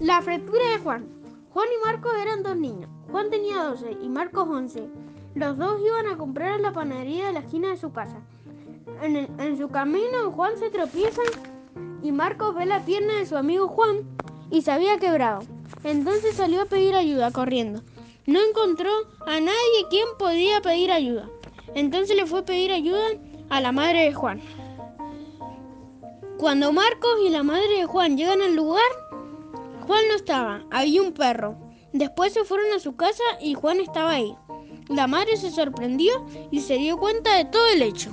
La fractura de Juan. Juan y Marcos eran dos niños. Juan tenía 12 y Marcos 11. Los dos iban a comprar a la panadería de la esquina de su casa. En, en su camino, Juan se tropieza y Marcos ve la pierna de su amigo Juan y se había quebrado. Entonces salió a pedir ayuda corriendo. No encontró a nadie quien podía pedir ayuda. Entonces le fue a pedir ayuda a la madre de Juan. Cuando Marcos y la madre de Juan llegan al lugar, estaba, había un perro. Después se fueron a su casa y Juan estaba ahí. La madre se sorprendió y se dio cuenta de todo el hecho.